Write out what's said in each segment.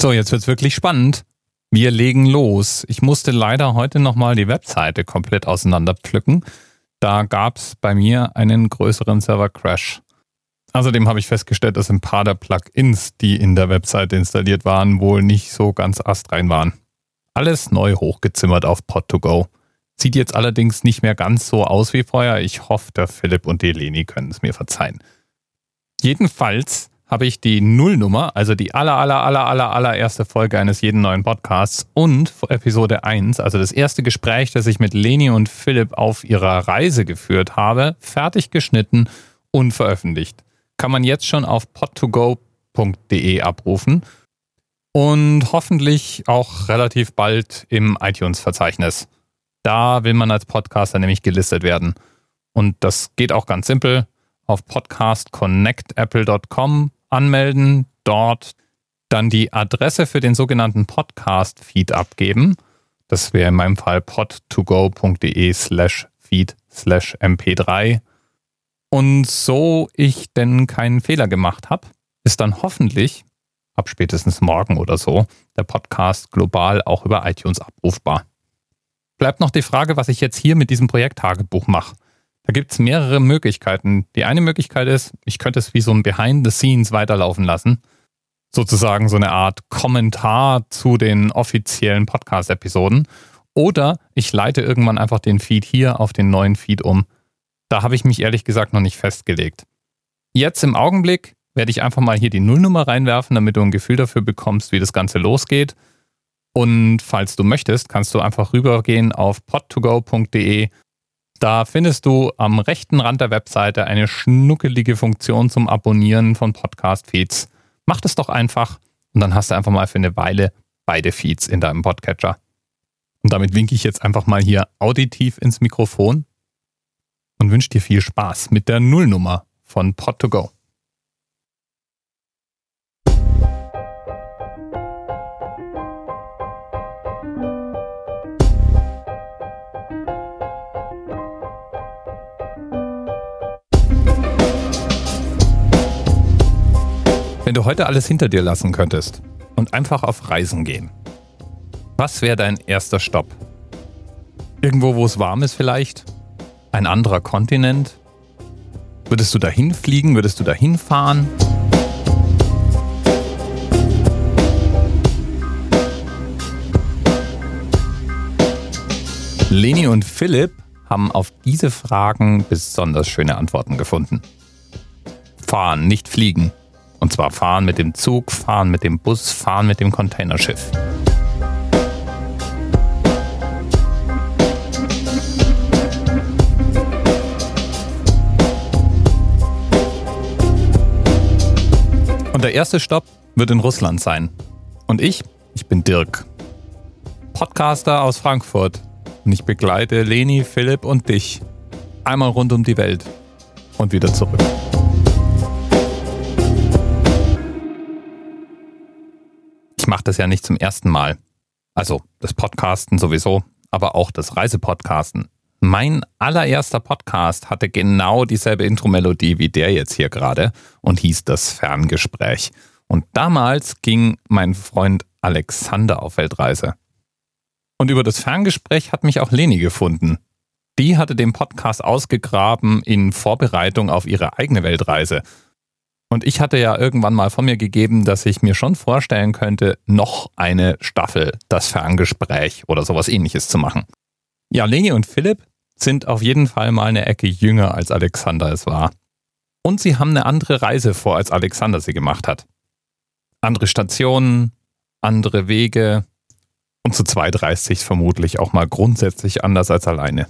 So, jetzt wird's wirklich spannend. Wir legen los. Ich musste leider heute nochmal die Webseite komplett auseinanderpflücken. Da gab's bei mir einen größeren Server-Crash. Außerdem habe ich festgestellt, dass ein paar der Plugins, die in der Webseite installiert waren, wohl nicht so ganz astrein waren. Alles neu hochgezimmert auf Pod2Go. Sieht jetzt allerdings nicht mehr ganz so aus wie vorher. Ich hoffe, der Philipp und die Leni können es mir verzeihen. Jedenfalls habe ich die Nullnummer, also die aller, aller, aller, aller, allererste Folge eines jeden neuen Podcasts und Episode 1, also das erste Gespräch, das ich mit Leni und Philipp auf ihrer Reise geführt habe, fertig geschnitten und veröffentlicht. Kann man jetzt schon auf pod2go.de abrufen und hoffentlich auch relativ bald im iTunes-Verzeichnis. Da will man als Podcaster nämlich gelistet werden. Und das geht auch ganz simpel. Auf podcastconnectapple.com anmelden, dort dann die Adresse für den sogenannten Podcast-Feed abgeben. Das wäre in meinem Fall pod2go.de slash feed slash mp3. Und so ich denn keinen Fehler gemacht habe, ist dann hoffentlich ab spätestens morgen oder so der Podcast global auch über iTunes abrufbar. Bleibt noch die Frage, was ich jetzt hier mit diesem Projekt-Tagebuch mache. Da gibt es mehrere Möglichkeiten. Die eine Möglichkeit ist, ich könnte es wie so ein Behind the Scenes weiterlaufen lassen. Sozusagen so eine Art Kommentar zu den offiziellen Podcast-Episoden. Oder ich leite irgendwann einfach den Feed hier auf den neuen Feed um. Da habe ich mich ehrlich gesagt noch nicht festgelegt. Jetzt im Augenblick werde ich einfach mal hier die Nullnummer reinwerfen, damit du ein Gefühl dafür bekommst, wie das Ganze losgeht. Und falls du möchtest, kannst du einfach rübergehen auf pod2go.de. Da findest du am rechten Rand der Webseite eine schnuckelige Funktion zum Abonnieren von Podcast-Feeds. Mach das doch einfach und dann hast du einfach mal für eine Weile beide Feeds in deinem Podcatcher. Und damit winke ich jetzt einfach mal hier auditiv ins Mikrofon und wünsche dir viel Spaß mit der Nullnummer von Pod2Go. Wenn du heute alles hinter dir lassen könntest und einfach auf Reisen gehen, was wäre dein erster Stopp? Irgendwo, wo es warm ist vielleicht? Ein anderer Kontinent? Würdest du dahin fliegen? Würdest du dahin fahren? Leni und Philipp haben auf diese Fragen besonders schöne Antworten gefunden. Fahren, nicht fliegen. Und zwar fahren mit dem Zug, fahren mit dem Bus, fahren mit dem Containerschiff. Und der erste Stopp wird in Russland sein. Und ich, ich bin Dirk. Podcaster aus Frankfurt. Und ich begleite Leni, Philipp und dich. Einmal rund um die Welt. Und wieder zurück. Mache das ja nicht zum ersten Mal. Also das Podcasten sowieso, aber auch das Reisepodcasten. Mein allererster Podcast hatte genau dieselbe Intro-Melodie wie der jetzt hier gerade und hieß das Ferngespräch. Und damals ging mein Freund Alexander auf Weltreise. Und über das Ferngespräch hat mich auch Leni gefunden. Die hatte den Podcast ausgegraben in Vorbereitung auf ihre eigene Weltreise und ich hatte ja irgendwann mal von mir gegeben, dass ich mir schon vorstellen könnte, noch eine Staffel, das Ferngespräch oder sowas ähnliches zu machen. Ja, Leni und Philipp sind auf jeden Fall mal eine Ecke jünger als Alexander es war. Und sie haben eine andere Reise vor, als Alexander sie gemacht hat. Andere Stationen, andere Wege und zu zweit reist sich vermutlich auch mal grundsätzlich anders als alleine.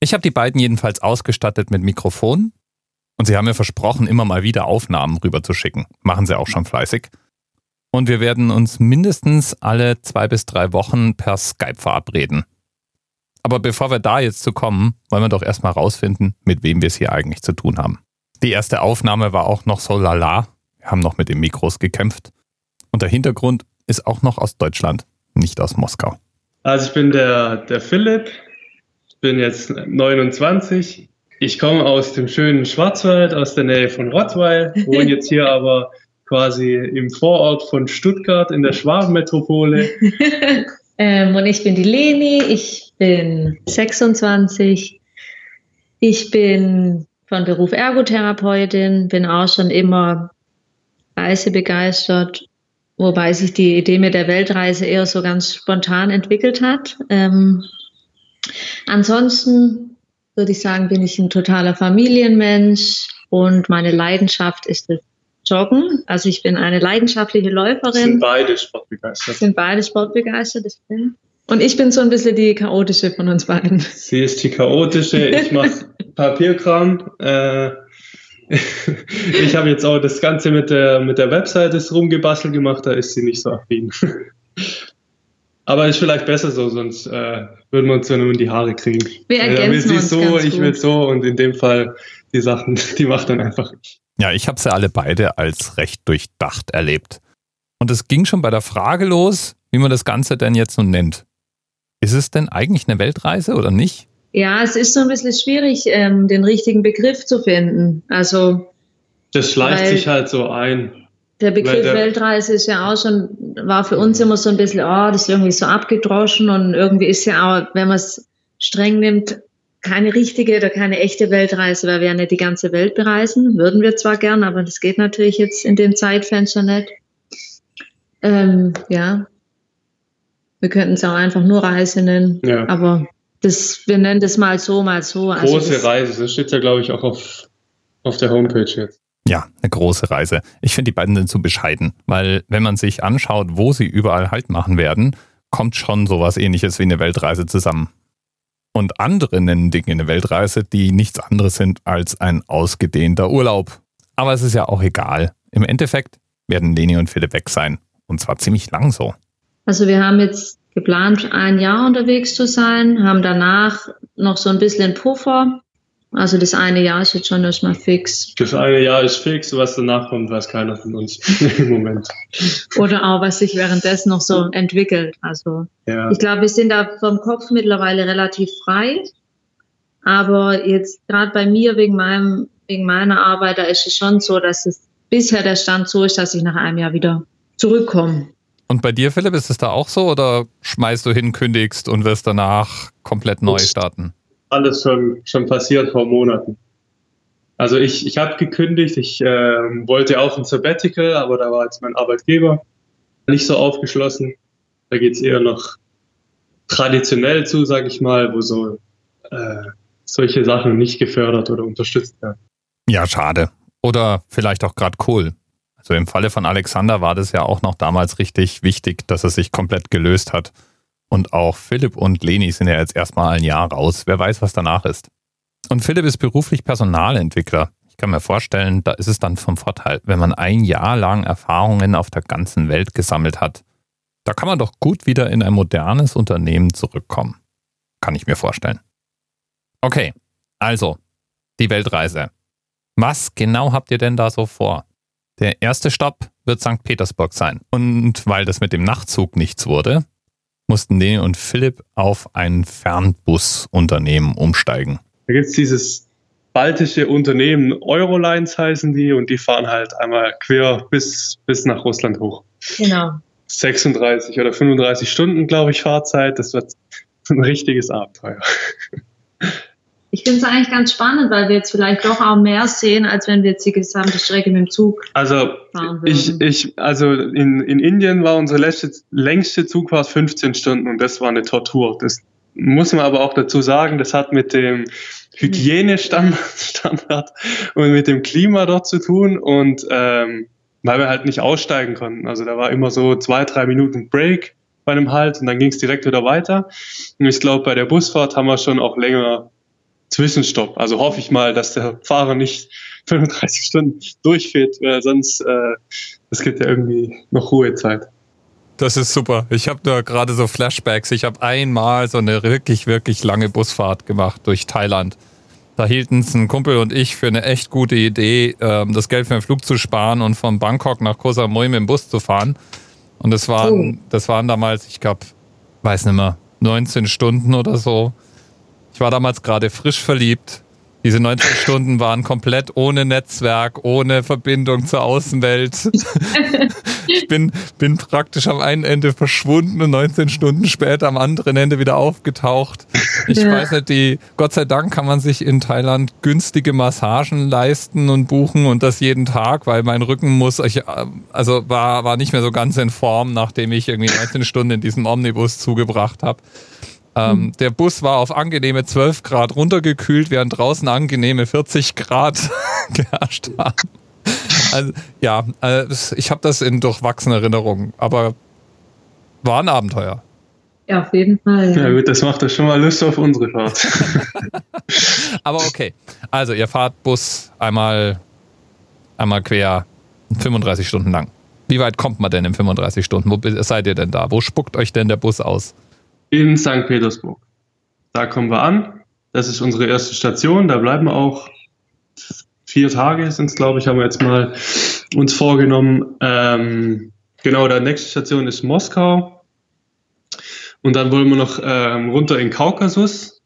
Ich habe die beiden jedenfalls ausgestattet mit Mikrofon und sie haben mir versprochen, immer mal wieder Aufnahmen rüberzuschicken. Machen sie auch schon fleißig. Und wir werden uns mindestens alle zwei bis drei Wochen per Skype verabreden. Aber bevor wir da jetzt zu kommen, wollen wir doch erstmal rausfinden, mit wem wir es hier eigentlich zu tun haben. Die erste Aufnahme war auch noch so lala. Wir haben noch mit den Mikros gekämpft. Und der Hintergrund ist auch noch aus Deutschland, nicht aus Moskau. Also ich bin der, der Philipp, ich bin jetzt 29, ich komme aus dem schönen Schwarzwald, aus der Nähe von Rottweil, wohne jetzt hier aber quasi im Vorort von Stuttgart in der Schwabenmetropole. ähm, und ich bin die Leni, ich bin 26. Ich bin von Beruf Ergotherapeutin, bin auch schon immer reisebegeistert, wobei sich die Idee mit der Weltreise eher so ganz spontan entwickelt hat. Ähm, ansonsten würde ich sagen, bin ich ein totaler Familienmensch und meine Leidenschaft ist das Joggen. Also ich bin eine leidenschaftliche Läuferin. Sind beide sportbegeistert. Sind beide sportbegeistert, das bin. Und ich bin so ein bisschen die chaotische von uns beiden. Sie ist die chaotische, ich mache Papierkram. Äh, ich habe jetzt auch das Ganze mit der, mit der Webseite rumgebastelt gemacht, da ist sie nicht so affin. Aber ist vielleicht besser so, sonst äh, würden wir uns ja nur in die Haare kriegen. Wir ergänzen äh, uns so, ganz ich gut. will so und in dem Fall die Sachen, die macht dann einfach ich. Ja, ich habe sie alle beide als recht durchdacht erlebt. Und es ging schon bei der Frage los, wie man das Ganze denn jetzt nun nennt. Ist es denn eigentlich eine Weltreise oder nicht? Ja, es ist so ein bisschen schwierig, ähm, den richtigen Begriff zu finden. Also das schleicht sich halt so ein. Der Begriff der Weltreise ist ja auch schon, war für uns immer so ein bisschen, oh, das ist irgendwie so abgedroschen und irgendwie ist ja auch, wenn man es streng nimmt, keine richtige oder keine echte Weltreise, weil wir ja nicht die ganze Welt bereisen. Würden wir zwar gern, aber das geht natürlich jetzt in dem Zeitfenster nicht. Ähm, ja. Wir könnten es auch einfach nur Reise nennen. Ja. Aber das, wir nennen das mal so, mal so. Also große das, Reise, das steht ja, glaube ich, auch auf, auf der Homepage jetzt. Ja, eine große Reise. Ich finde, die beiden sind zu bescheiden, weil wenn man sich anschaut, wo sie überall Halt machen werden, kommt schon sowas ähnliches wie eine Weltreise zusammen. Und andere nennen Dinge eine Weltreise, die nichts anderes sind als ein ausgedehnter Urlaub. Aber es ist ja auch egal. Im Endeffekt werden Leni und Philipp weg sein. Und zwar ziemlich lang so. Also wir haben jetzt geplant, ein Jahr unterwegs zu sein, haben danach noch so ein bisschen Puffer. Also das eine Jahr ist jetzt schon erstmal fix. Das eine Jahr ist fix, was danach kommt, weiß keiner von uns im Moment. Oder auch, was sich währenddessen noch so entwickelt. Also ja. ich glaube, wir sind da vom Kopf mittlerweile relativ frei. Aber jetzt gerade bei mir wegen meinem, wegen meiner Arbeit, da ist es schon so, dass es bisher der Stand so ist, dass ich nach einem Jahr wieder zurückkomme. Und bei dir, Philipp, ist es da auch so oder schmeißt du hin, kündigst und wirst danach komplett neu starten? Alles schon, schon passiert vor Monaten. Also ich, ich habe gekündigt, ich äh, wollte auch ein Sabbatical, aber da war jetzt mein Arbeitgeber nicht so aufgeschlossen. Da geht es eher noch traditionell zu, sage ich mal, wo so äh, solche Sachen nicht gefördert oder unterstützt werden. Ja, schade. Oder vielleicht auch gerade cool. So im Falle von Alexander war das ja auch noch damals richtig wichtig, dass es sich komplett gelöst hat. Und auch Philipp und Leni sind ja jetzt erstmal ein Jahr raus. Wer weiß, was danach ist. Und Philipp ist beruflich Personalentwickler. Ich kann mir vorstellen, da ist es dann vom Vorteil, wenn man ein Jahr lang Erfahrungen auf der ganzen Welt gesammelt hat. Da kann man doch gut wieder in ein modernes Unternehmen zurückkommen. Kann ich mir vorstellen. Okay, also die Weltreise. Was genau habt ihr denn da so vor? Der erste Stopp wird St. Petersburg sein. Und weil das mit dem Nachtzug nichts wurde, mussten Leni und Philipp auf ein Fernbusunternehmen umsteigen. Da gibt es dieses baltische Unternehmen, Eurolines heißen die, und die fahren halt einmal quer bis, bis nach Russland hoch. Genau. 36 oder 35 Stunden, glaube ich, Fahrzeit. Das wird ein richtiges Abenteuer. Ich finde es eigentlich ganz spannend, weil wir jetzt vielleicht doch auch mehr sehen, als wenn wir jetzt die gesamte Strecke mit dem Zug also fahren würden. Ich, ich, also in, in Indien war unsere letzte, längste Zugfahrt 15 Stunden und das war eine Tortur. Das muss man aber auch dazu sagen, das hat mit dem Hygienestandard und mit dem Klima dort zu tun und ähm, weil wir halt nicht aussteigen konnten. Also da war immer so zwei, drei Minuten Break bei einem Halt und dann ging es direkt wieder weiter. Und ich glaube, bei der Busfahrt haben wir schon auch länger Zwischenstopp. Also hoffe ich mal, dass der Fahrer nicht 35 Stunden durchfährt, weil sonst äh, es gibt ja irgendwie noch Ruhezeit. Das ist super. Ich habe da gerade so Flashbacks. Ich habe einmal so eine wirklich, wirklich lange Busfahrt gemacht durch Thailand. Da hielten es ein Kumpel und ich für eine echt gute Idee, ähm, das Geld für den Flug zu sparen und von Bangkok nach Koh Samui mit dem Bus zu fahren. Und das waren, das waren damals, ich glaube, weiß nicht mehr, 19 Stunden oder so. Ich war damals gerade frisch verliebt. Diese 19 Stunden waren komplett ohne Netzwerk, ohne Verbindung zur Außenwelt. ich bin, bin praktisch am einen Ende verschwunden und 19 Stunden später am anderen Ende wieder aufgetaucht. Ich ja. weiß nicht, die, Gott sei Dank kann man sich in Thailand günstige Massagen leisten und buchen und das jeden Tag, weil mein Rücken muss, ich, also war, war nicht mehr so ganz in Form, nachdem ich irgendwie 19 Stunden in diesem Omnibus zugebracht habe. Ähm, mhm. Der Bus war auf angenehme 12 Grad runtergekühlt, während draußen angenehme 40 Grad geherrscht haben. Also, ja, also ich habe das in durchwachsenen Erinnerungen, aber war ein Abenteuer. Ja, auf jeden Fall. Ja, ja gut, das macht ja schon mal Lust auf unsere Fahrt. aber okay, also ihr fahrt Bus einmal, einmal quer 35 Stunden lang. Wie weit kommt man denn in 35 Stunden? Wo seid ihr denn da? Wo spuckt euch denn der Bus aus? In St. Petersburg. Da kommen wir an. Das ist unsere erste Station. Da bleiben wir auch vier Tage sind es, glaube ich, haben wir jetzt mal uns vorgenommen. Ähm, genau, der nächste Station ist Moskau. Und dann wollen wir noch ähm, runter in Kaukasus,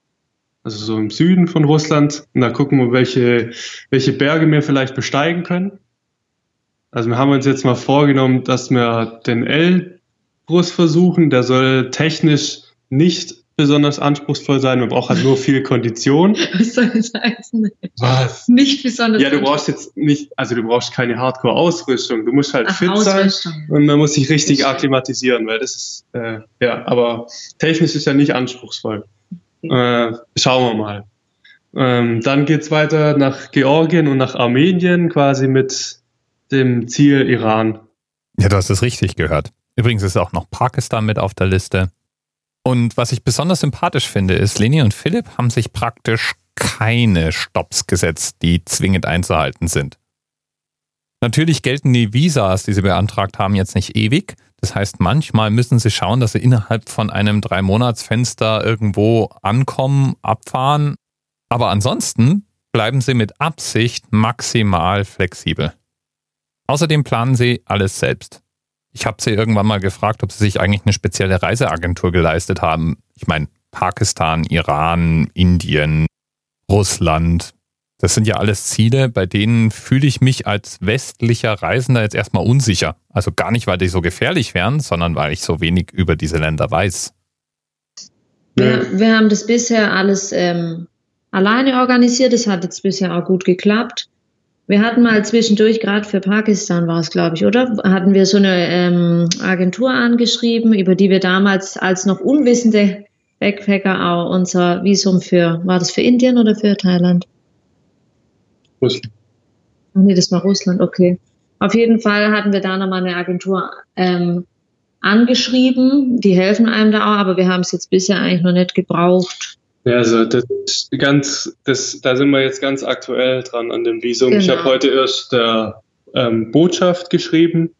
also so im Süden von Russland. Und da gucken wir, welche, welche Berge wir vielleicht besteigen können. Also wir haben uns jetzt mal vorgenommen, dass wir den Elbrus versuchen. Der soll technisch nicht besonders anspruchsvoll sein, man braucht halt nur viel Kondition. Was soll das heißen? Was? Nicht besonders. Ja, du brauchst jetzt nicht, also du brauchst keine Hardcore-Ausrüstung, du musst halt Ach, fit sein und man muss sich richtig akklimatisieren, weil das ist, äh, ja, aber technisch ist ja nicht anspruchsvoll. Äh, schauen wir mal. Ähm, dann geht's weiter nach Georgien und nach Armenien, quasi mit dem Ziel Iran. Ja, du hast es richtig gehört. Übrigens ist auch noch Pakistan mit auf der Liste. Und was ich besonders sympathisch finde, ist, Leni und Philipp haben sich praktisch keine Stops gesetzt, die zwingend einzuhalten sind. Natürlich gelten die Visas, die sie beantragt haben, jetzt nicht ewig. Das heißt, manchmal müssen sie schauen, dass sie innerhalb von einem Drei-Monats-Fenster irgendwo ankommen, abfahren. Aber ansonsten bleiben sie mit Absicht maximal flexibel. Außerdem planen sie alles selbst. Ich habe sie irgendwann mal gefragt, ob sie sich eigentlich eine spezielle Reiseagentur geleistet haben. Ich meine, Pakistan, Iran, Indien, Russland. Das sind ja alles Ziele, bei denen fühle ich mich als westlicher Reisender jetzt erstmal unsicher. Also gar nicht, weil die so gefährlich wären, sondern weil ich so wenig über diese Länder weiß. Wir, wir haben das bisher alles ähm, alleine organisiert. Das hat jetzt bisher auch gut geklappt. Wir hatten mal zwischendurch, gerade für Pakistan war es, glaube ich, oder? Hatten wir so eine ähm, Agentur angeschrieben, über die wir damals als noch unwissende Backpacker auch unser Visum für, war das für Indien oder für Thailand? Russland. Ach nee, das war Russland, okay. Auf jeden Fall hatten wir da nochmal eine Agentur ähm, angeschrieben. Die helfen einem da auch, aber wir haben es jetzt bisher eigentlich noch nicht gebraucht. Ja, also das ganz, das, da sind wir jetzt ganz aktuell dran an dem Visum. Genau. Ich habe heute erst der ähm, Botschaft geschrieben,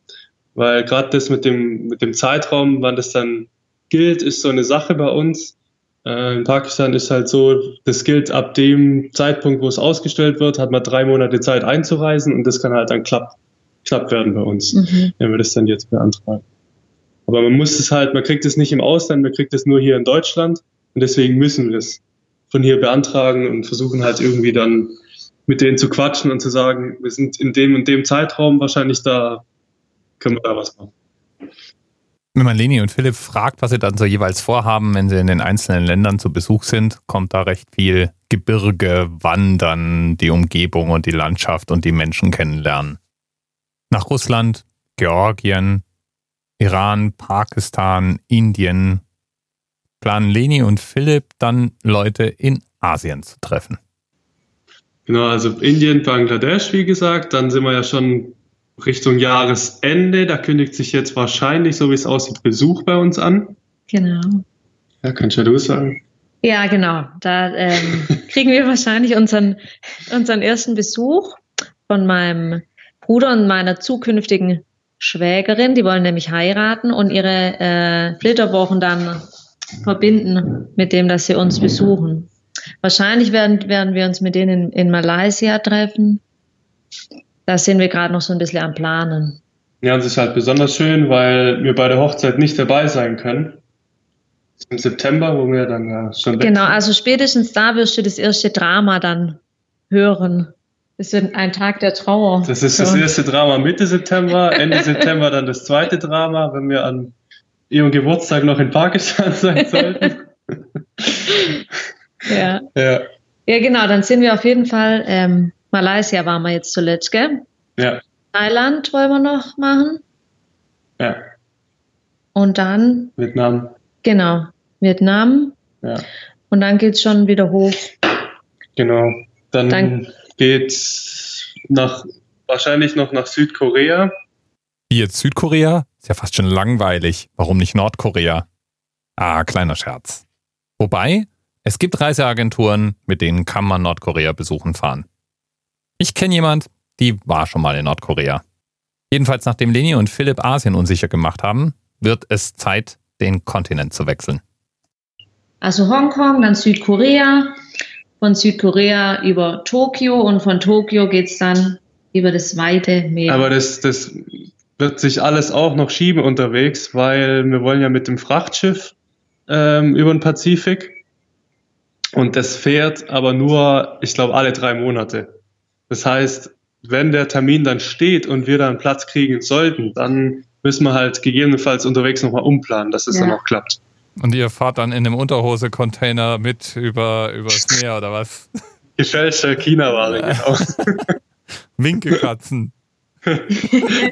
weil gerade das mit dem, mit dem Zeitraum, wann das dann gilt, ist so eine Sache bei uns. Äh, in Pakistan ist halt so, das gilt ab dem Zeitpunkt, wo es ausgestellt wird, hat man drei Monate Zeit einzureisen und das kann halt dann klapp, klapp werden bei uns, mhm. wenn wir das dann jetzt beantragen. Aber man muss es halt, man kriegt es nicht im Ausland, man kriegt es nur hier in Deutschland. Und deswegen müssen wir es von hier beantragen und versuchen halt irgendwie dann mit denen zu quatschen und zu sagen, wir sind in dem und dem Zeitraum wahrscheinlich da, können wir da was machen. Wenn man Leni und Philipp fragt, was sie dann so jeweils vorhaben, wenn sie in den einzelnen Ländern zu Besuch sind, kommt da recht viel Gebirge, Wandern, die Umgebung und die Landschaft und die Menschen kennenlernen. Nach Russland, Georgien, Iran, Pakistan, Indien, planen Leni und Philipp dann Leute in Asien zu treffen. Genau, also Indien, Bangladesch, wie gesagt. Dann sind wir ja schon Richtung Jahresende. Da kündigt sich jetzt wahrscheinlich, so wie es aussieht, Besuch bei uns an. Genau. Ja, kannst ja du sagen. Ja, genau. Da ähm, kriegen wir wahrscheinlich unseren, unseren ersten Besuch von meinem Bruder und meiner zukünftigen Schwägerin. Die wollen nämlich heiraten und ihre äh, Flitterwochen dann verbinden mit dem, dass sie uns besuchen. Wahrscheinlich werden, werden wir uns mit denen in, in Malaysia treffen. Da sind wir gerade noch so ein bisschen am Planen. Ja, und es ist halt besonders schön, weil wir bei der Hochzeit nicht dabei sein können. Im September, wo wir dann ja schon. Genau, also spätestens da wirst du das erste Drama dann hören. Es wird ein Tag der Trauer. Das ist das erste Drama Mitte September, Ende September dann das zweite Drama, wenn wir an ihrem Geburtstag noch in Pakistan sein sollten. ja. ja. Ja, genau, dann sind wir auf jeden Fall, ähm, Malaysia waren wir jetzt zuletzt, gell? Ja. Thailand wollen wir noch machen. Ja. Und dann, Vietnam. genau, Vietnam. Ja. Und dann geht's schon wieder hoch. Genau. Dann, Dann- geht's nach wahrscheinlich noch nach Südkorea. Wie jetzt Südkorea? Ist ja fast schon langweilig. Warum nicht Nordkorea? Ah, kleiner Scherz. Wobei, es gibt Reiseagenturen, mit denen kann man Nordkorea besuchen fahren. Ich kenne jemand, die war schon mal in Nordkorea. Jedenfalls nachdem Leni und Philipp Asien unsicher gemacht haben, wird es Zeit, den Kontinent zu wechseln. Also Hongkong, dann Südkorea, von Südkorea über Tokio und von Tokio geht's dann über das weite Meer. Aber das, das wird sich alles auch noch schieben unterwegs, weil wir wollen ja mit dem Frachtschiff ähm, über den Pazifik. Und das fährt aber nur, ich glaube, alle drei Monate. Das heißt, wenn der Termin dann steht und wir dann Platz kriegen sollten, dann müssen wir halt gegebenenfalls unterwegs nochmal umplanen, dass es Ja. dann auch klappt. Und ihr fahrt dann in einem Unterhose-Container mit über, übers Meer oder was? Gefälschte China-Ware, genau. Winkelkatzen.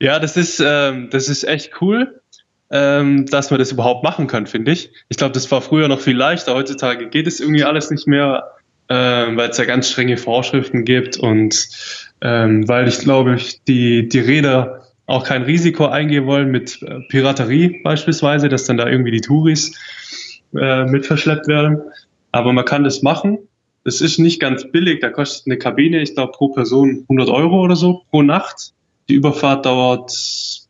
Ja, das ist, ähm, das ist echt cool, ähm, dass man das überhaupt machen kann, finde ich. Ich glaube, das war früher noch viel leichter. Heutzutage geht es irgendwie alles nicht mehr, ähm, weil es ja ganz strenge Vorschriften gibt und ähm, weil ich glaube, ich, die, die Räder auch kein Risiko eingehen wollen mit äh, Piraterie beispielsweise, dass dann da irgendwie die Touris äh, mit verschleppt werden. Aber man kann das machen. Das ist nicht ganz billig. Da kostet eine Kabine, ich glaube, pro Person 100 Euro oder so pro Nacht. Die Überfahrt dauert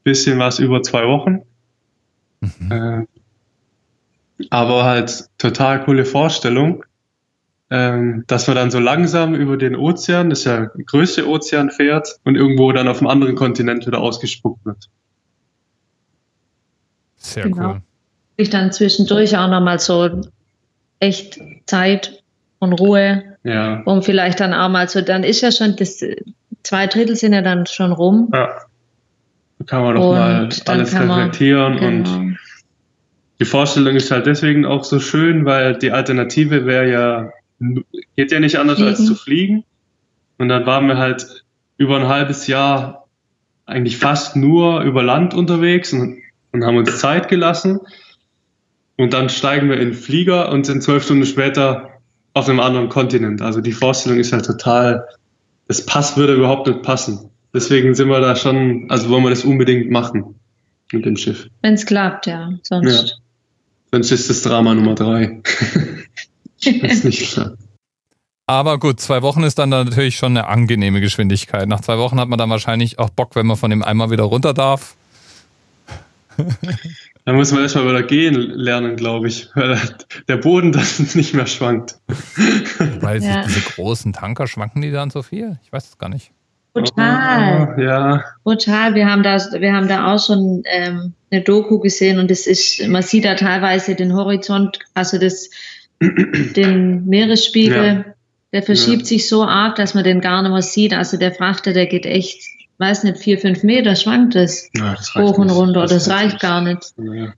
bisschen was über zwei Wochen. Mhm. Äh, aber halt total coole Vorstellung, ähm, dass man dann so langsam über den Ozean, das ist ja der größte Ozean, fährt und irgendwo dann auf einem anderen Kontinent wieder ausgespuckt wird. Sehr Genau. cool. ich dann zwischendurch auch nochmal so echt Zeit und Ruhe, Ja. um vielleicht dann auch mal so, dann ist ja schon das, zwei Drittel sind ja dann schon rum. ja. Da kann man doch Und mal alles kann man- reflektieren und Genau. Die Vorstellung ist halt deswegen auch so schön, weil die Alternative wäre ja, geht ja nicht anders als Fliegen. zu fliegen. Und dann waren wir halt über ein halbes Jahr eigentlich fast nur über Land unterwegs und, und haben uns Zeit gelassen. Und dann steigen wir in den Flieger und sind zwölf Stunden später auf einem anderen Kontinent. Also die Vorstellung ist halt total, das Pass würde überhaupt nicht passen. Deswegen sind wir da schon, also wollen wir das unbedingt machen mit dem Schiff. Wenn es klappt, ja. Sonst. Sonst ist das Drama Nummer drei. ist nicht klar. Aber gut, zwei Wochen ist dann natürlich schon eine angenehme Geschwindigkeit. Nach zwei Wochen hat man dann wahrscheinlich auch Bock, wenn man von dem Eimer wieder runter darf. Da muss man erstmal wieder gehen lernen, glaube ich, weil der Boden dann nicht mehr schwankt. Weil Ja. diese großen Tanker schwanken die dann so viel? Ich weiß es gar nicht. Total. Ja, Total. Wir haben da, wir haben da auch schon ähm, eine Doku gesehen und es ist, man sieht da teilweise den Horizont, also das, den Meeresspiegel, Ja. der verschiebt Ja. sich so arg, dass man den gar nicht mehr sieht. Also der Frachter, der geht echt, weiß nicht, vier, fünf Meter schwankt es ja das reicht hoch und runter. Das, ist reicht gar nicht. Ja.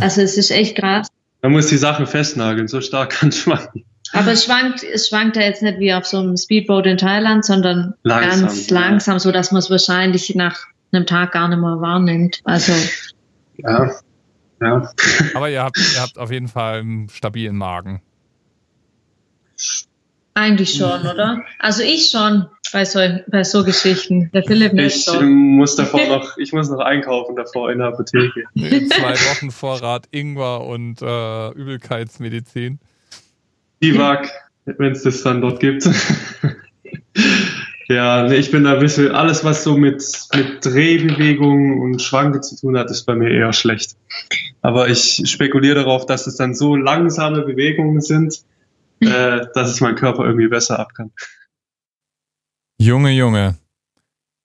Also es ist echt krass. Man muss die Sachen festnageln, so stark kann es schwanken. Aber es schwankt, es schwankt ja jetzt nicht wie auf so einem Speedboat in Thailand, sondern Langsam, ganz ja. langsam, so dass man es wahrscheinlich nach einem Tag gar nicht mehr wahrnimmt. Also Ja, ja. Aber ihr habt, ihr habt auf jeden Fall einen stabilen Magen. Eigentlich schon, oder? Also ich schon bei so, bei so Geschichten. Der Philipp nicht Ich so. muss davor noch, ich muss noch einkaufen davor in der Apotheke. Zwei Wochen Vorrat Ingwer und äh, Übelkeitsmedizin. Biwak, wenn es das dann dort gibt. ja, nee, ich bin da ein bisschen, alles was so mit, mit Drehbewegungen und Schwanke zu tun hat, ist bei mir eher schlecht. Aber ich spekuliere darauf, dass es dann so langsame Bewegungen sind, äh, dass es mein Körper irgendwie besser ab kann. Junge, Junge.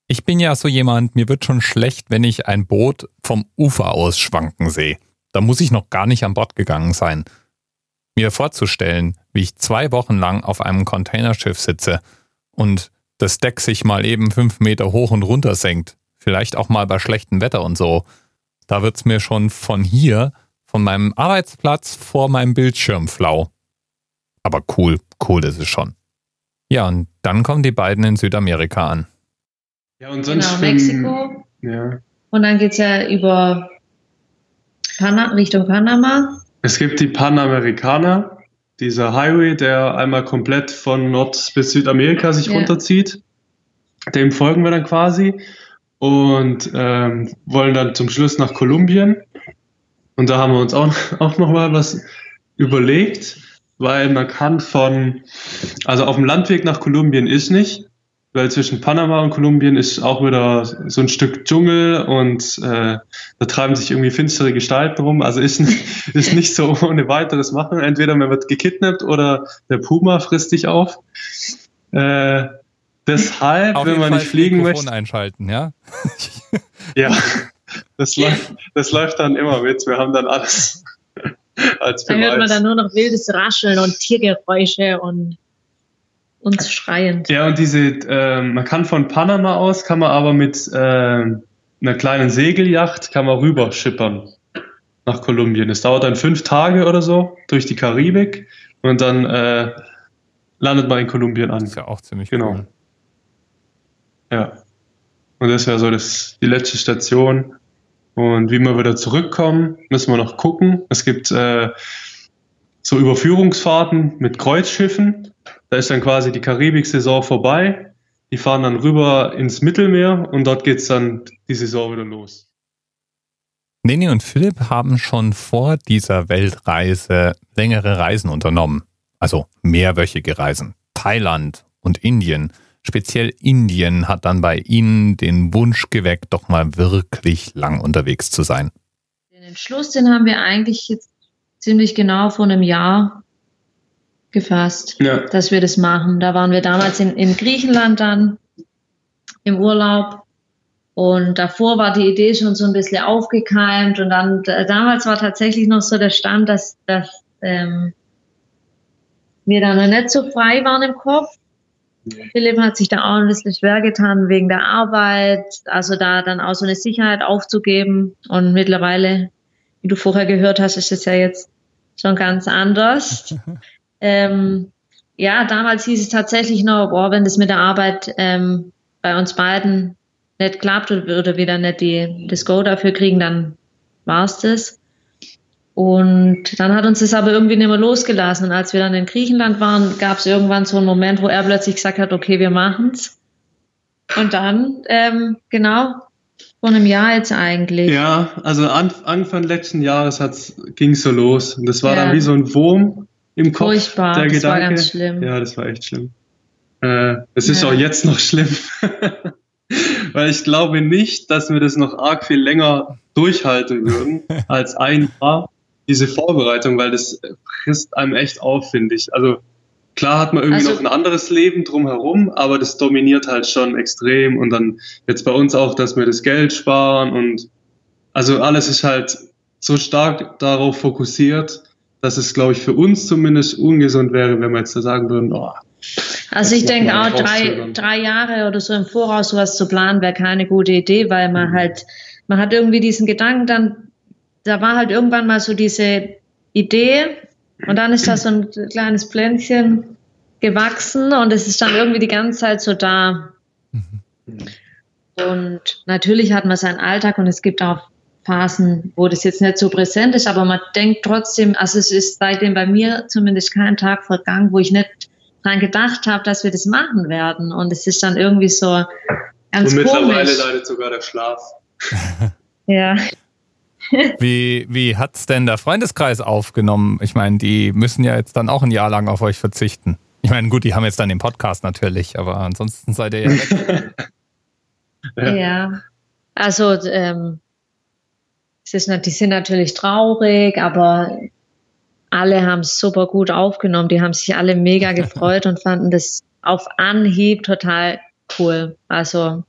Ich bin ja so jemand, mir wird schon schlecht, wenn ich ein Boot vom Ufer aus schwanken sehe. Da muss ich noch gar nicht an Bord gegangen sein. Mir vorzustellen, wie wie ich zwei Wochen lang auf einem Containerschiff sitze und das Deck sich mal eben fünf Meter hoch und runter senkt. Vielleicht auch mal bei schlechtem Wetter und so. Da wird's mir schon von hier, von meinem Arbeitsplatz vor meinem Bildschirm flau. Aber cool, cool ist es schon. Ja, und dann kommen die beiden in Südamerika an. Ja, und sonst Genau, Mexiko. Ja. Und dann geht's ja über Pana Richtung Panama. Es gibt die Panamericana, dieser Highway, der einmal komplett von Nord- bis Südamerika sich Ja. runterzieht. Dem folgen wir dann quasi und ähm, wollen dann zum Schluss nach Kolumbien. Und da haben wir uns auch, auch noch mal was überlegt, weil man kann von, also auf dem Landweg nach Kolumbien ist nicht, weil zwischen Panama und Kolumbien ist auch wieder so ein Stück Dschungel und äh, da treiben sich irgendwie finstere Gestalten rum. Also ist, nicht- ist nicht so ohne weiteres machen. Entweder man wird gekidnappt oder der Puma frisst dich auf. Äh, deshalb, Auf wenn man Fall nicht fliegen Mikrofon möchte, einschalten, ja? ja, das läuft, das läuft dann immer mit. Wir haben dann alles als Da hört man dann nur noch wildes Rascheln und Tiergeräusche und uns schreiend. Ja, und diese, ähm, man kann von Panama aus, kann man aber mit ähm, einer kleinen Segelyacht, kann man rüber schippern nach Kolumbien. Es dauert dann fünf Tage oder so durch die Karibik und dann äh, landet man in Kolumbien Das an. ist ja auch ziemlich Genau. cool. Ja. Und das wäre so das, die letzte Station. Und wie wir wieder zurückkommen, müssen wir noch gucken. Es gibt äh, so Überführungsfahrten mit Kreuzschiffen. Da ist dann quasi die Karibik-Saison vorbei. Die fahren dann rüber ins Mittelmeer und dort geht's dann die Saison wieder los. Neni und Philipp haben schon vor dieser Weltreise längere Reisen unternommen. Also mehrwöchige Reisen. Thailand und Indien. Speziell Indien hat dann bei ihnen den Wunsch geweckt, doch mal wirklich lang unterwegs zu sein. Den Entschluss, den haben wir eigentlich jetzt ziemlich genau vor einem Jahr gefasst, Ja. dass wir das machen. Da waren wir damals in, in Griechenland dann im Urlaub. Und davor war die Idee schon so ein bisschen aufgekeimt. Und dann, da- damals war tatsächlich noch so der Stand, dass, dass ähm, wir da noch nicht so frei waren im Kopf. Philipp hat sich da auch ein bisschen schwer getan wegen der Arbeit, also da dann auch so eine Sicherheit aufzugeben. Und mittlerweile, wie du vorher gehört hast, ist es ja jetzt schon ganz anders. ähm, ja, damals hieß es tatsächlich noch, boah, wenn das mit der Arbeit ähm, bei uns beiden nicht klappt oder wir dann nicht die, das Go dafür kriegen, dann war's das. Und dann hat uns das aber irgendwie nicht mehr losgelassen. Und als wir dann in Griechenland waren, gab es irgendwann so einen Moment, wo er plötzlich gesagt hat, okay, wir machen's. Und dann, ähm, genau, vor einem Jahr jetzt eigentlich. Ja, also an, Anfang letzten Jahres ging es so los. Und das war Ja. dann wie so ein Wurm im Kopf. Furchtbar, der das war Gedanke. ganz schlimm. Ja, das war echt schlimm. Äh, es ist Ja. auch jetzt noch schlimm. Weil ich glaube nicht, dass wir das noch arg viel länger durchhalten würden als ein Jahr, diese Vorbereitung, weil das frisst einem echt auf, finde ich. Also klar hat man irgendwie Also- noch ein anderes Leben drumherum, aber das dominiert halt schon extrem. Und dann jetzt bei uns auch, dass wir das Geld sparen und also alles ist halt so stark darauf fokussiert, dass es, glaube ich, für uns zumindest ungesund wäre, wenn wir jetzt da sagen würden, oh, Also ich denke auch, drei, drei Jahre oder so im Voraus sowas zu planen, wäre keine gute Idee, weil man halt, man hat irgendwie diesen Gedanken dann, da war halt irgendwann mal so diese Idee und dann ist da so ein kleines Pflänzchen gewachsen und es ist dann irgendwie die ganze Zeit so da. Und natürlich hat man seinen Alltag und es gibt auch Phasen, wo das jetzt nicht so präsent ist, aber man denkt trotzdem, also es ist seitdem bei mir zumindest kein Tag vergangen, wo ich nicht dran gedacht habe, dass wir das machen werden. Und es ist dann irgendwie so ganz und mittlerweile komisch. leidet sogar der Schlaf. Ja. Wie, wie hat's denn der Freundeskreis aufgenommen? Ich meine, die müssen ja jetzt dann auch ein Jahr lang auf euch verzichten. Ich meine, gut, die haben jetzt dann den Podcast natürlich, aber ansonsten seid ihr ja weg. Ja. Ja. Also, ähm, es ist, die sind natürlich traurig, aber alle haben es super gut aufgenommen. Die haben sich alle mega gefreut und fanden das auf Anhieb total cool. Also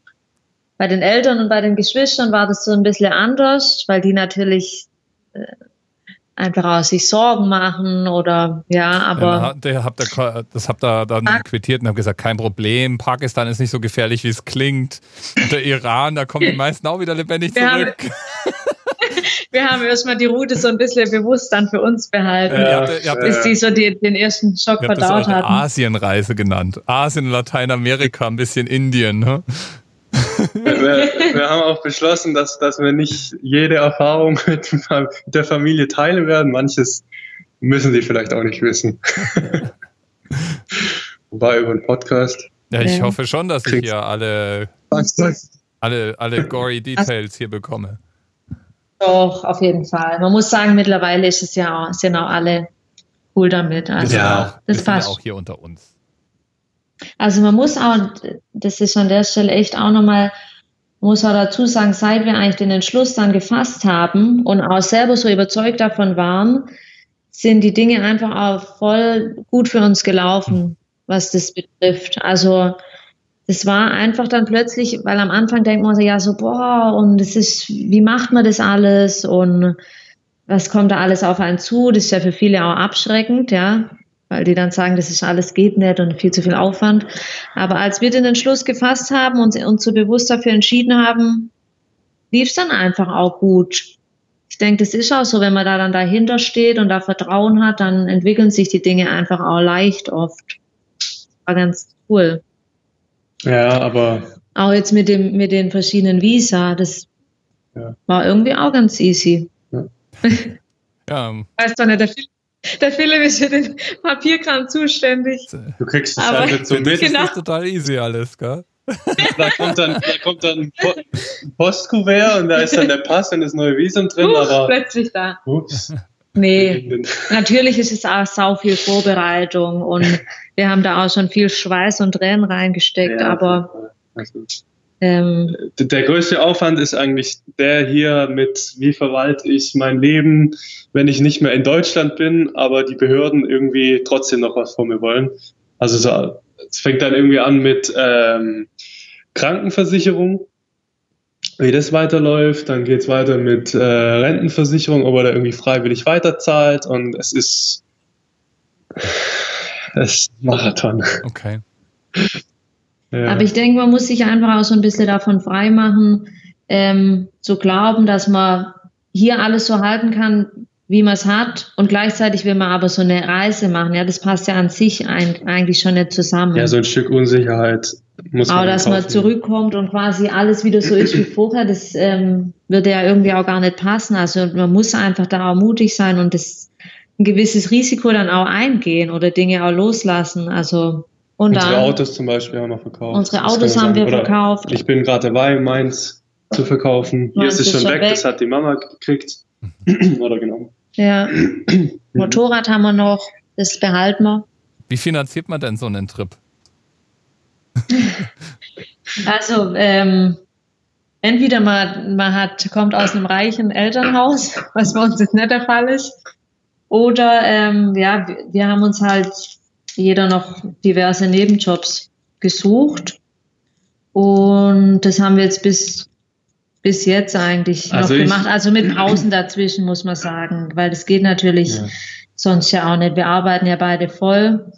bei den Eltern und bei den Geschwistern war das so ein bisschen anders, weil die natürlich, äh, einfach auch sich Sorgen machen oder ja, aber. Ja, habt ihr, das habt ihr dann quittiert und habt gesagt, kein Problem, Pakistan ist nicht so gefährlich, wie es klingt. Und der Iran, da kommen die meisten auch wieder lebendig zurück. Haben, wir haben erstmal die Route so ein bisschen bewusst dann für uns behalten, ja, ihr habt, bis die so die, den ersten Schock verdaut hatten. Asienreise genannt. Asien, Lateinamerika, ein bisschen Indien. Ne? Wir, wir, haben auch beschlossen, dass, dass wir nicht jede Erfahrung mit, der Familie teilen werden. Manches müssen sie vielleicht auch nicht wissen. War über einen Podcast. Ja, ich hoffe schon, dass ich hier alle, alle, alle gory Details hier bekomme. Doch, auf jeden Fall. Man muss sagen, mittlerweile ist es ja auch, sind auch alle cool damit. Also, ja, das passt. Ja auch hier unter uns. Also man muss auch, das ist an der Stelle echt auch nochmal, muss auch dazu sagen, seit wir eigentlich den Entschluss dann gefasst haben und auch selber so überzeugt davon waren, sind die Dinge einfach auch voll gut für uns gelaufen, was das betrifft. Also das war einfach dann plötzlich, weil am Anfang denkt man so, ja so, boah, und es ist, wie macht man das alles und was kommt da alles auf einen zu? Das ist ja für viele auch abschreckend, ja weil die dann sagen, das ist alles geht nicht und viel zu viel Aufwand. Aber als wir den Entschluss gefasst haben und uns so bewusst dafür entschieden haben, lief es dann einfach auch gut. Ich denke, das ist auch so, wenn man da dann dahinter steht und da Vertrauen hat, dann entwickeln sich die Dinge einfach auch leicht oft. War ganz cool. Ja, aber. Auch jetzt mit dem, mit den verschiedenen Visa, das ja. war irgendwie auch ganz easy. Ja. ja. Weißt du nicht, der Film der Philipp ist für den Papierkram zuständig. Du kriegst es halt nicht so mit. Genau. Das ist total easy alles, gell? Da kommt dann, da kommt dann ein Postkuvert und da ist dann der Pass und das neue Visum drin. Uff, aber plötzlich da. Ups. Nee, natürlich ist es auch sau viel Vorbereitung und wir haben da auch schon viel Schweiß und Tränen reingesteckt, ja, aber also, ähm, der größte Aufwand ist eigentlich der hier mit, wie verwalte ich mein Leben, wenn ich nicht mehr in Deutschland bin, aber die Behörden irgendwie trotzdem noch was von mir wollen. Also so, es fängt dann irgendwie an mit ähm, Krankenversicherung, wie das weiterläuft, dann geht es weiter mit äh, Rentenversicherung, ob er da irgendwie freiwillig weiterzahlt und es ist es ist Marathon. Okay. Ja. Aber ich denke, man muss sich einfach auch so ein bisschen davon freimachen, ähm, zu glauben, dass man hier alles so halten kann, wie man es hat und gleichzeitig will man aber so eine Reise machen. Ja, das passt ja an sich ein, eigentlich schon nicht zusammen. Ja, so ein Stück Unsicherheit muss man. Aber dass kaufen. man zurückkommt und quasi alles wieder so ist wie vorher, das ähm, würde ja irgendwie auch gar nicht passen. Also man muss einfach da auch mutig sein und das ein gewisses Risiko dann auch eingehen oder Dinge auch loslassen. Also und unsere dann, Autos zum Beispiel haben wir verkauft. Unsere Autos haben wir verkauft. Ich bin gerade dabei, meins zu verkaufen. Hier ist es schon weg, weg, das hat die Mama gekriegt. Oder genommen. Ja. Motorrad haben wir noch, das behalten wir. Wie finanziert man denn so einen Trip? also, ähm, entweder man, man hat, kommt aus einem reichen Elternhaus, was bei uns jetzt nicht der Fall ist, oder ähm, ja, wir haben uns halt jeder noch diverse Nebenjobs gesucht. Und das haben wir jetzt bis, bis jetzt eigentlich also noch gemacht. Also mit Pausen dazwischen, muss man sagen, weil das geht natürlich ja. sonst ja auch nicht. Wir arbeiten ja beide voll.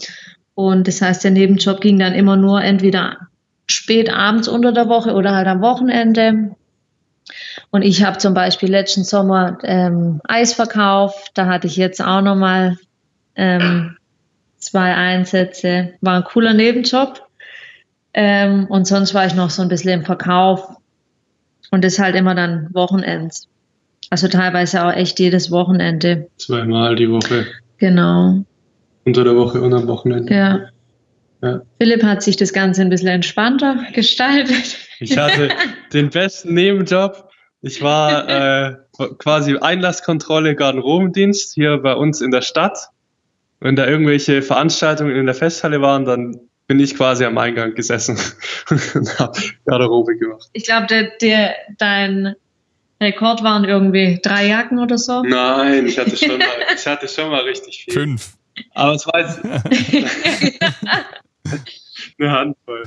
Und das heißt, der Nebenjob ging dann immer nur entweder spät abends unter der Woche oder halt am Wochenende. Und ich habe zum Beispiel letzten Sommer ähm, Eis verkauft. Da hatte ich jetzt auch nochmal ähm, zwei Einsätze. War ein cooler Nebenjob. Ähm, und sonst war ich noch so ein bisschen im Verkauf. Und das halt immer dann Wochenends. Also teilweise auch echt jedes Wochenende. Zweimal die Woche. Genau. Unter der Woche und am Wochenende. Ja. ja. Philipp hat sich das Ganze ein bisschen entspannter gestaltet. Ich hatte den besten Nebenjob. Ich war äh, quasi Einlasskontrolle Garderobendienst hier bei uns in der Stadt wenn da irgendwelche Veranstaltungen in der Festhalle waren, dann bin ich quasi am Eingang gesessen und habe Garderobe gemacht. Ich glaube, der, der, dein Rekord waren irgendwie drei Jacken oder so. Nein, ich hatte schon mal, ich hatte schon mal richtig viel. Fünf. Aber es war jetzt eine Handvoll.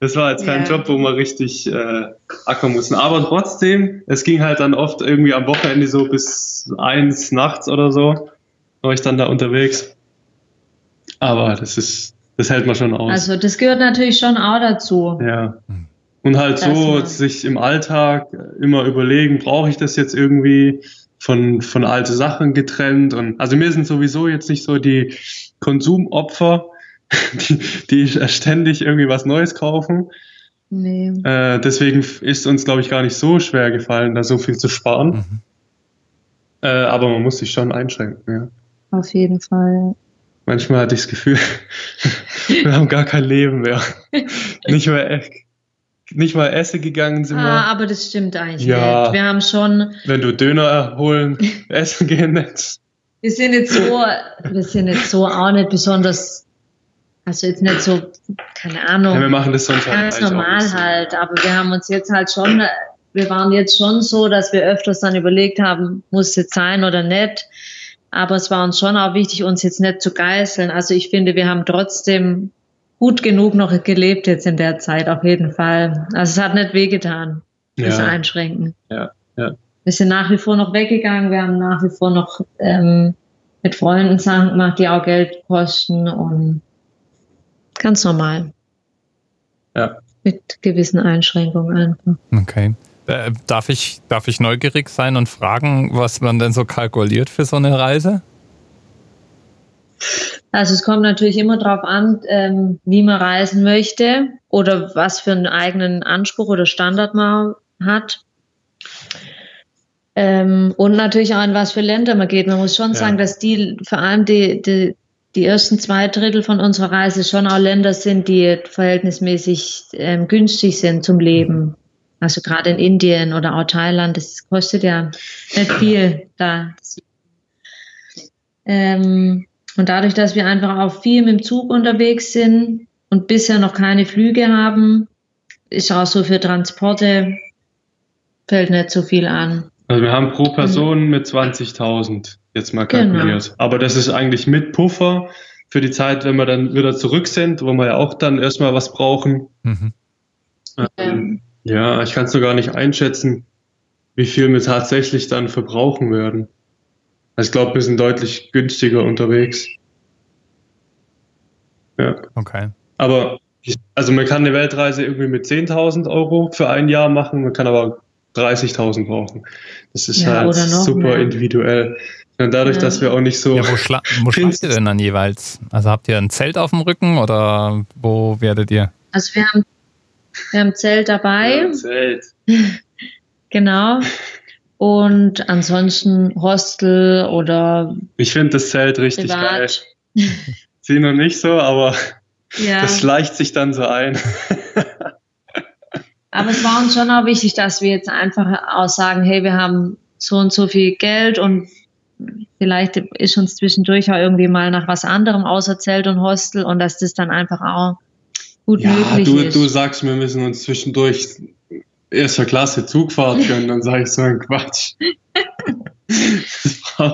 Das war jetzt kein Ja. Job, wo man richtig äh, ackern mussten. Aber trotzdem, es ging halt dann oft irgendwie am Wochenende so bis eins nachts oder so, war ich dann da unterwegs. Aber das ist, das hält man schon aus. Also das gehört natürlich schon auch dazu. ja. Und halt Das so man- sich im Alltag immer überlegen, brauche ich das jetzt irgendwie von, von alte Sachen getrennt? Und also mir sind sowieso jetzt nicht so die Konsumopfer, die, die ständig irgendwie was Neues kaufen. Nee. Äh, deswegen ist uns, glaube ich, gar nicht so schwer gefallen, da so viel zu sparen. Mhm. Äh, aber man muss sich schon einschränken. Ja. Auf jeden Fall. Manchmal hatte ich das Gefühl, wir haben gar kein Leben mehr. nicht mehr, e- nicht mal essen gegangen sind Ah, wir. aber das stimmt eigentlich Ja. nicht. Wir haben schon, Wenn du Döner holen, essen gehen nett. wir sind jetzt so, wir sind jetzt so auch nicht besonders, also jetzt nicht so, keine Ahnung. Ja, wir machen das sonst halt Ganz normal halt, aber wir haben uns jetzt halt schon, wir waren jetzt schon so, dass wir öfters dann überlegt haben, muss es jetzt sein oder nicht. Aber es war uns schon auch wichtig, uns jetzt nicht zu geißeln. Also ich finde, wir haben trotzdem gut genug noch gelebt jetzt in der Zeit, auf jeden Fall. Also es hat nicht wehgetan, das Ja, Einschränken. Ja, ja. Wir sind nach wie vor noch weggegangen, wir haben nach wie vor noch ähm, mit Freunden Sachen gemacht, die auch Geld kosten und ganz normal. Ja. Mit gewissen Einschränkungen einfach. Okay. Äh, darf, ich, darf ich neugierig sein und fragen, was man denn so kalkuliert für so eine Reise? Also es kommt natürlich immer darauf an, ähm, wie man reisen möchte oder was für einen eigenen Anspruch oder Standard man hat. Ähm, und natürlich auch in was für Länder man geht. Man muss schon Ja. sagen, dass die, vor allem die, die, die ersten zwei Drittel von unserer Reise schon auch Länder sind, die verhältnismäßig ähm, günstig sind zum Leben. Also gerade in Indien oder auch Thailand, das kostet ja nicht viel da. Ähm, und dadurch, dass wir einfach auch viel mit dem Zug unterwegs sind und bisher noch keine Flüge haben, ist auch so für Transporte fällt nicht so viel an. Also wir haben pro Person mit 20.000 jetzt mal Genau. kalkuliert. Aber das ist eigentlich mit Puffer für die Zeit, wenn wir dann wieder zurück sind, wo wir ja auch dann erstmal was brauchen. Mhm. Ähm, ja, ich kann es nur gar nicht einschätzen, wie viel wir tatsächlich dann verbrauchen werden. Also ich glaube, wir sind deutlich günstiger unterwegs. Ja, Okay. aber also man kann eine Weltreise irgendwie mit 10.000 Euro für ein Jahr machen, man kann aber 30.000 brauchen. Das ist Ja, halt super mehr. individuell. Und dadurch, Ja. dass wir auch nicht so Ja, wo, schla wo schlaft ihr denn dann jeweils? Also habt ihr ein Zelt auf dem Rücken oder wo werdet ihr? Also wir haben, wir haben Zelt dabei, Zelt. genau. Und ansonsten Hostel oder Ich finde das Zelt richtig geil. privat. Sie noch nicht so, aber Ja. das schleicht sich dann so ein. Aber es war uns schon auch wichtig, dass wir jetzt einfach auch sagen, hey, wir haben so und so viel Geld und vielleicht ist uns zwischendurch auch irgendwie mal nach was anderem außer Zelt und Hostel und dass das dann einfach auch gut Ja, möglich du, ist. du sagst, wir müssen uns zwischendurch erster Klasse Zugfahrt gönnen, dann sage ich so ein Quatsch.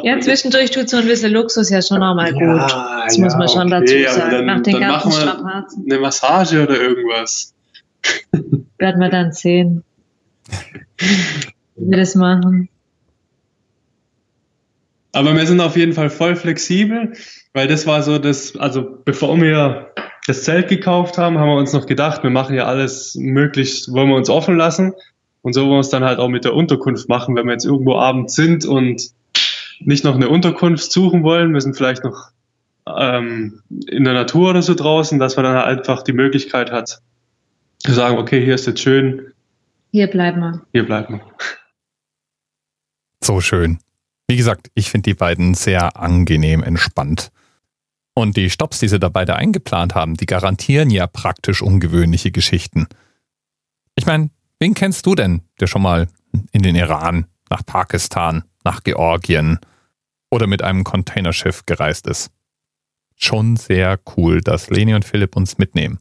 Ja, zwischendurch tut so ein bisschen Luxus ja schon auch mal gut. Ja, Das muss man schon dazu okay, aber sagen. Dann, nach den ganzen machen wir Strapazen eine Massage oder irgendwas. werden wir dann sehen, wie wir das machen. Aber wir sind auf jeden Fall voll flexibel, weil das war so das, also bevor wir das Zelt gekauft haben, haben wir uns noch gedacht, wir machen ja alles möglichst, wollen wir uns offen lassen. Und so wollen wir es dann halt auch mit der Unterkunft machen, wenn wir jetzt irgendwo abends sind und nicht noch eine Unterkunft suchen wollen, wir sind vielleicht noch ähm, in der Natur oder so draußen, dass man dann halt einfach die Möglichkeit hat, zu sagen, okay, hier ist jetzt schön, Hier bleiben wir. hier bleiben wir. So schön. Wie gesagt, ich finde die beiden sehr angenehm entspannt. Und die Stops, die sie da beide eingeplant haben, die garantieren ja praktisch ungewöhnliche Geschichten. Ich meine, wen kennst du denn, der schon mal in den Iran, nach Pakistan, nach Georgien oder mit einem Containerschiff gereist ist? Schon sehr cool, dass Leni und Philipp uns mitnehmen.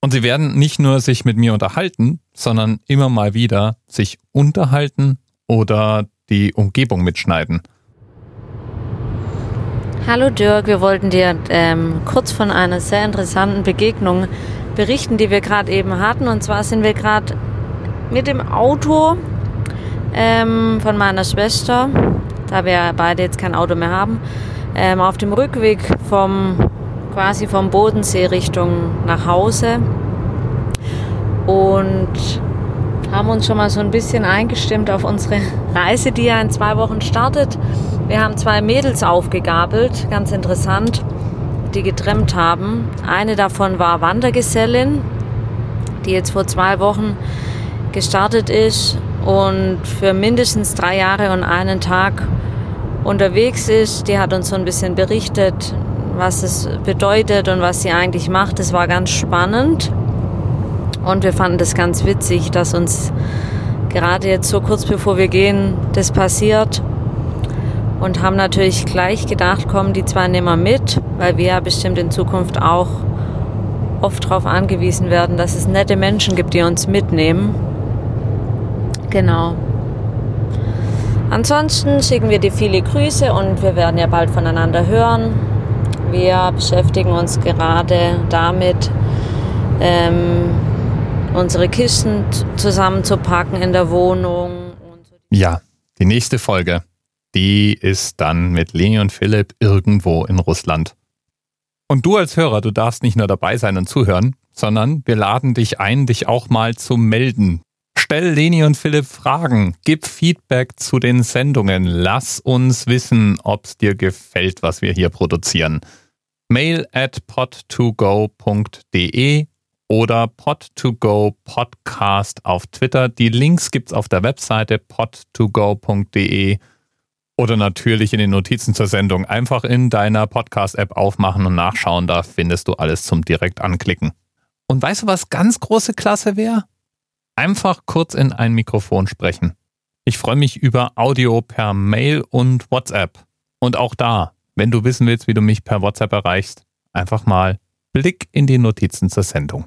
Und sie werden nicht nur sich mit mir unterhalten, sondern immer mal wieder sich unterhalten oder die Umgebung mitschneiden. Hallo Dirk, wir wollten dir ähm, kurz von einer sehr interessanten Begegnung berichten, die wir gerade eben hatten. Und zwar sind wir gerade mit dem Auto ähm, von meiner Schwester, da wir beide jetzt kein Auto mehr haben, ähm, auf dem Rückweg vom quasi vom Bodensee Richtung nach Hause und haben uns schon mal so ein bisschen eingestimmt auf unsere Reise, die ja in zwei Wochen startet. Wir haben zwei Mädels aufgegabelt, ganz interessant, die getrennt haben. Eine davon war Wandergesellin, die jetzt vor zwei Wochen gestartet ist und für mindestens drei Jahre und einen Tag unterwegs ist. Die hat uns so ein bisschen berichtet, was es bedeutet und was sie eigentlich macht. Es war ganz spannend. Und wir fanden das ganz witzig, dass uns gerade jetzt so kurz bevor wir gehen, das passiert. Und haben natürlich gleich gedacht, kommen die zwei nehmen wir mit, weil wir ja bestimmt in Zukunft auch oft darauf angewiesen werden, dass es nette Menschen gibt, die uns mitnehmen. Genau. Ansonsten schicken wir dir viele Grüße und wir werden ja bald voneinander hören. Wir beschäftigen uns gerade damit, ähm, unsere Kisten zusammenzupacken in der Wohnung. Ja, die nächste Folge, die ist dann mit Leni und Philipp irgendwo in Russland. Und du als Hörer, du darfst nicht nur dabei sein und zuhören, sondern wir laden dich ein, dich auch mal zu melden. Stell Leni und Philipp Fragen, gib Feedback zu den Sendungen, lass uns wissen, ob es dir gefällt, was wir hier produzieren. Mail at pod2go.de oder Pod2Go Podcast auf Twitter. Die Links gibt's auf der Webseite pod2go.de oder natürlich in den Notizen zur Sendung. Einfach in deiner Podcast-App aufmachen und nachschauen. Da findest du alles zum direkt anklicken. Und weißt du, was ganz große Klasse wäre? Einfach kurz in ein Mikrofon sprechen. Ich freue mich über Audio per Mail und WhatsApp. Und auch da, wenn du wissen willst, wie du mich per WhatsApp erreichst, einfach mal Blick in die Notizen zur Sendung.